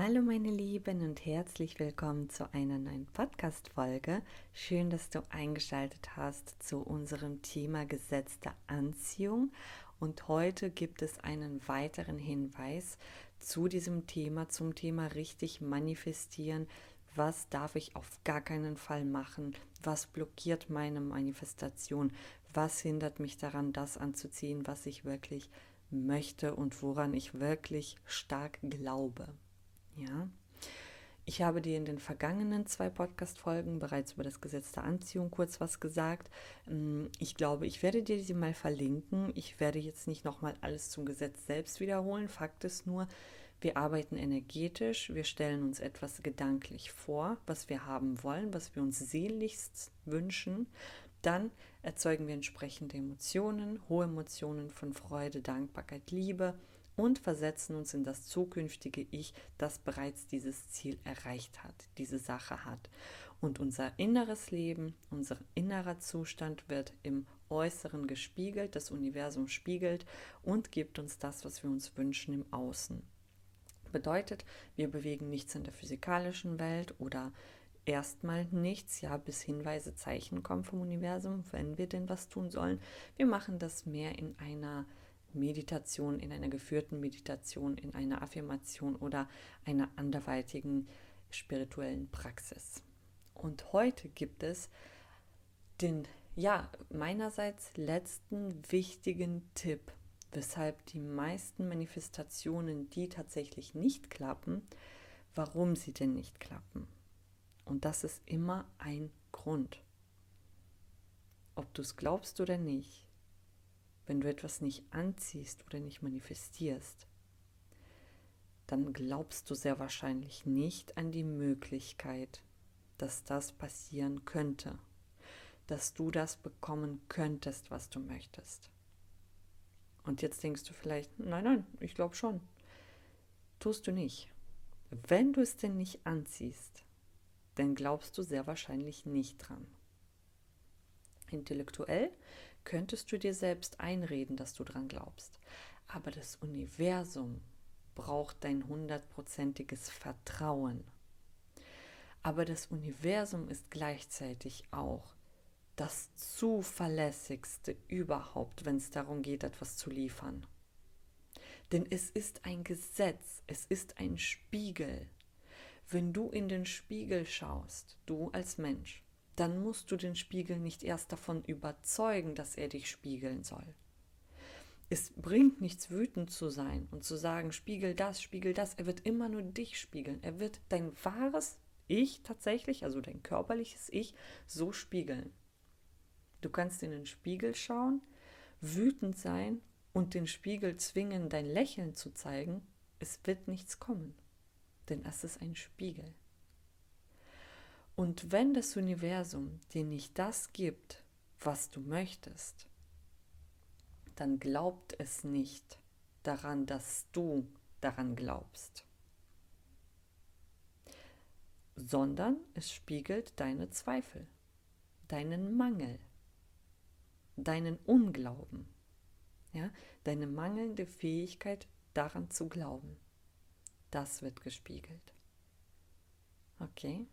Hallo meine Lieben und herzlich willkommen zu einer neuen Podcast-Folge. Schön, dass du eingeschaltet hast zu unserem Thema Gesetz der Anziehung. Und heute gibt es einen weiteren Hinweis zu diesem Thema, zum Thema richtig manifestieren. Was darf ich auf gar keinen Fall machen? Was blockiert meine Manifestation? Was hindert mich daran, das anzuziehen, was ich wirklich möchte und woran ich wirklich stark glaube? Ja. Ich habe dir in den vergangenen zwei Podcast-Folgen bereits über das Gesetz der Anziehung kurz was gesagt. Mm, ich glaube, ich werde dir sie mal verlinken. Ich werde jetzt nicht nochmal alles zum Gesetz selbst wiederholen. Fakt ist nur, wir arbeiten energetisch, wir stellen uns etwas gedanklich vor, was wir haben wollen, was wir uns sehnlichst wünschen. Dann erzeugen wir entsprechende Emotionen, hohe Emotionen von Freude, Dankbarkeit, Liebe und versetzen uns in das zukünftige Ich, das bereits dieses Ziel erreicht hat, diese Sache hat. Und unser inneres Leben, unser innerer Zustand wird im Äußeren gespiegelt, das Universum spiegelt und gibt uns das, was wir uns wünschen im Außen. Bedeutet, wir bewegen nichts in der physikalischen Welt oder erstmal nichts, ja, bis Hinweise, Zeichen kommen vom Universum, wenn wir denn was tun sollen. Wir machen das mehr in einer Meditation, in einer geführten Meditation, in einer Affirmation oder einer anderweitigen spirituellen Praxis. Und heute gibt es den, ja, meinerseits letzten wichtigen Tipp, weshalb die meisten Manifestationen, die tatsächlich nicht klappen, warum sie denn nicht klappen. Und das ist immer ein Grund. Ob du es glaubst oder nicht, wenn du etwas nicht anziehst oder nicht manifestierst, dann glaubst du sehr wahrscheinlich nicht an die Möglichkeit, dass das passieren könnte, dass du das bekommen könntest, was du möchtest. Und jetzt denkst du vielleicht, nein, nein, ich glaube schon. Tust du nicht. Wenn du es denn nicht anziehst, dann glaubst du sehr wahrscheinlich nicht dran. Intellektuell könntest du dir selbst einreden, dass du dran glaubst. Aber das Universum braucht dein hundertprozentiges Vertrauen. Aber das Universum ist gleichzeitig auch das zuverlässigste überhaupt, wenn es darum geht, etwas zu liefern. Denn es ist ein Gesetz, es ist ein Spiegel. Wenn du in den Spiegel schaust, du als Mensch, dann musst du den Spiegel nicht erst davon überzeugen, dass er dich spiegeln soll. Es bringt nichts, wütend zu sein und zu sagen, spiegel das, spiegel das. Er wird immer nur dich spiegeln. Er wird dein wahres Ich tatsächlich, also dein körperliches Ich, so spiegeln. Du kannst in den Spiegel schauen, wütend sein und den Spiegel zwingen, dein Lächeln zu zeigen. Es wird nichts kommen, denn es ist ein Spiegel. Und wenn das Universum dir nicht das gibt, was du möchtest, dann glaubt es nicht daran, dass du daran glaubst, sondern es spiegelt deine Zweifel, deinen Mangel, deinen Unglauben, ja, deine mangelnde Fähigkeit daran zu glauben. Das wird gespiegelt. Okay?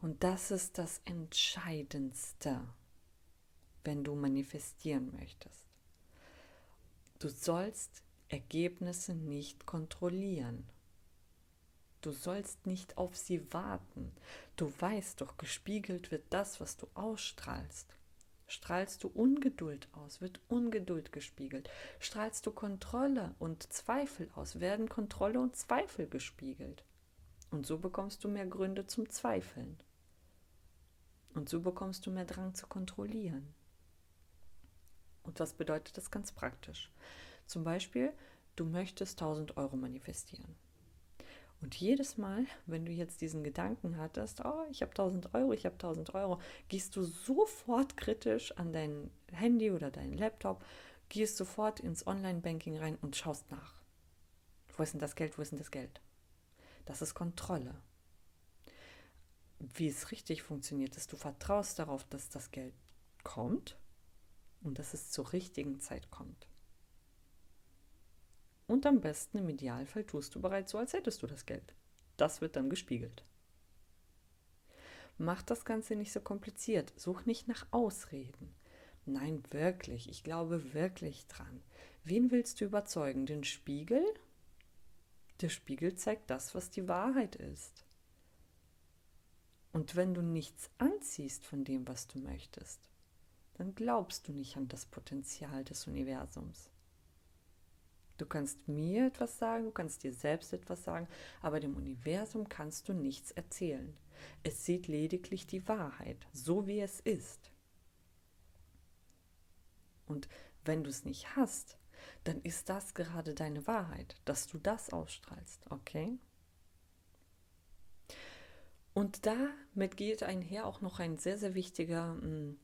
Und das ist das Entscheidendste, wenn du manifestieren möchtest. Du sollst Ergebnisse nicht kontrollieren. Du sollst nicht auf sie warten. Du weißt doch, gespiegelt wird das, was du ausstrahlst. Strahlst du Ungeduld aus, wird Ungeduld gespiegelt. Strahlst du Kontrolle und Zweifel aus, werden Kontrolle und Zweifel gespiegelt. Und so bekommst du mehr Gründe zum Zweifeln. Und so bekommst du mehr Drang zu kontrollieren. Und was bedeutet das ganz praktisch? Zum Beispiel, du möchtest 1000 Euro manifestieren. Und jedes Mal, wenn du jetzt diesen Gedanken hattest, oh, ich habe 1000 Euro, ich habe 1000 Euro, gehst du sofort kritisch an dein Handy oder deinen Laptop, gehst sofort ins Online-Banking rein und schaust nach. Wo ist denn das Geld? Wo ist denn das Geld? Das ist Kontrolle wie es richtig funktioniert, ist, du vertraust darauf, dass das Geld kommt und dass es zur richtigen Zeit kommt. Und am besten im Idealfall tust du bereits so, als hättest du das Geld. Das wird dann gespiegelt. Mach das Ganze nicht so kompliziert. Such nicht nach Ausreden. Nein, wirklich. Ich glaube wirklich dran. Wen willst du überzeugen? Den Spiegel? Der Spiegel zeigt das, was die Wahrheit ist. Und wenn du nichts anziehst von dem, was du möchtest, dann glaubst du nicht an das Potenzial des Universums. Du kannst mir etwas sagen, du kannst dir selbst etwas sagen, aber dem Universum kannst du nichts erzählen. Es sieht lediglich die Wahrheit, so wie es ist. Und wenn du es nicht hast, dann ist das gerade deine Wahrheit, dass du das ausstrahlst, okay? Und damit geht einher auch noch ein sehr, sehr wichtiger hm,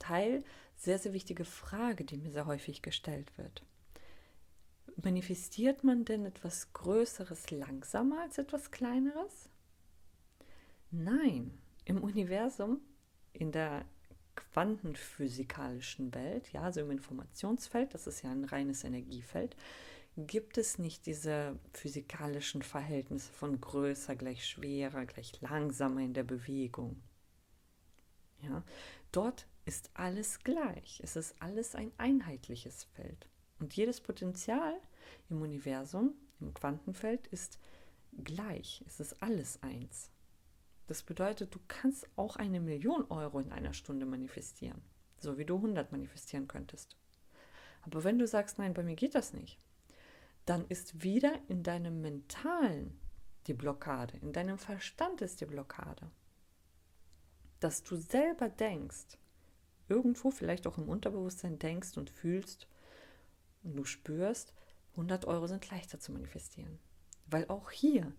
Teil, sehr, sehr wichtige Frage, die mir sehr häufig gestellt wird. Manifestiert man denn etwas Größeres langsamer als etwas Kleineres? Nein, im Universum, in der quantenphysikalischen Welt, ja, also im Informationsfeld, das ist ja ein reines Energiefeld, gibt es nicht diese physikalischen Verhältnisse von größer gleich schwerer gleich langsamer in der Bewegung. Ja, dort ist alles gleich. Es ist alles ein einheitliches Feld. Und jedes Potenzial im Universum, im Quantenfeld, ist gleich. Es ist alles eins. Das bedeutet, du kannst auch eine Million Euro in einer Stunde manifestieren, so wie du 100 manifestieren könntest. Aber wenn du sagst, nein, bei mir geht das nicht, dann ist wieder in deinem Mentalen die Blockade, in deinem Verstand ist die Blockade. Dass du selber denkst, irgendwo vielleicht auch im Unterbewusstsein denkst und fühlst und du spürst, 100 Euro sind leichter zu manifestieren. Weil auch hier,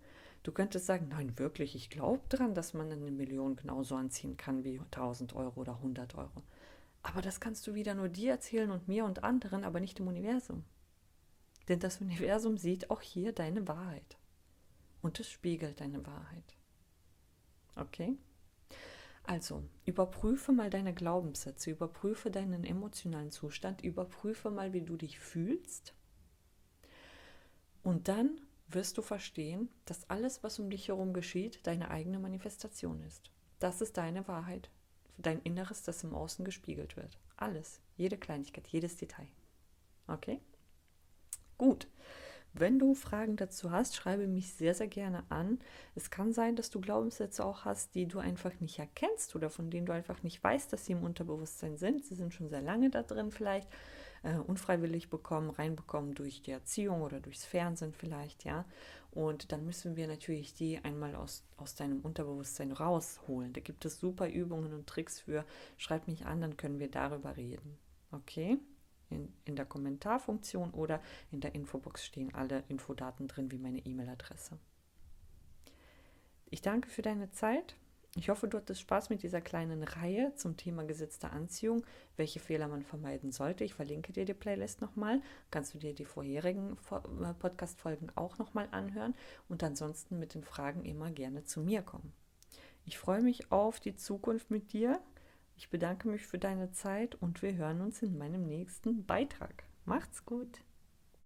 du könntest sagen, nein, wirklich, ich glaube dran, dass man eine Million genauso anziehen kann wie 1000 Euro oder 100 Euro. Aber das kannst du wieder nur dir erzählen und mir und anderen, aber nicht im Universum. Denn das Universum sieht auch hier deine Wahrheit. Und es spiegelt deine Wahrheit. Okay? Also, überprüfe mal deine Glaubenssätze, überprüfe deinen emotionalen Zustand, überprüfe mal, wie du dich fühlst. Und dann wirst du verstehen, dass alles, was um dich herum geschieht, deine eigene Manifestation ist. Das ist deine Wahrheit, dein Inneres, das im Außen gespiegelt wird. Alles, jede Kleinigkeit, jedes Detail. Okay? Gut. Wenn du Fragen dazu hast, schreibe mich sehr, sehr gerne an. Es kann sein, dass du Glaubenssätze auch hast, die du einfach nicht erkennst oder von denen du einfach nicht weißt, dass sie im Unterbewusstsein sind. Sie sind schon sehr lange da drin vielleicht, äh, unfreiwillig bekommen, reinbekommen durch die Erziehung oder durchs Fernsehen vielleicht, ja. Und dann müssen wir natürlich die einmal aus, aus deinem Unterbewusstsein rausholen. Da gibt es super Übungen und Tricks für. Schreib mich an, dann können wir darüber reden. Okay? In, in der Kommentarfunktion oder in der Infobox stehen alle Infodaten drin, wie meine E-Mail-Adresse. Ich danke für deine Zeit. Ich hoffe, du hattest Spaß mit dieser kleinen Reihe zum Thema gesetzte Anziehung, welche Fehler man vermeiden sollte. Ich verlinke dir die Playlist nochmal. Kannst du dir die vorherigen äh, Podcast-Folgen auch nochmal anhören und ansonsten mit den Fragen immer gerne zu mir kommen. Ich freue mich auf die Zukunft mit dir. Ich bedanke mich für deine Zeit und wir hören uns in meinem nächsten Beitrag. Macht's gut!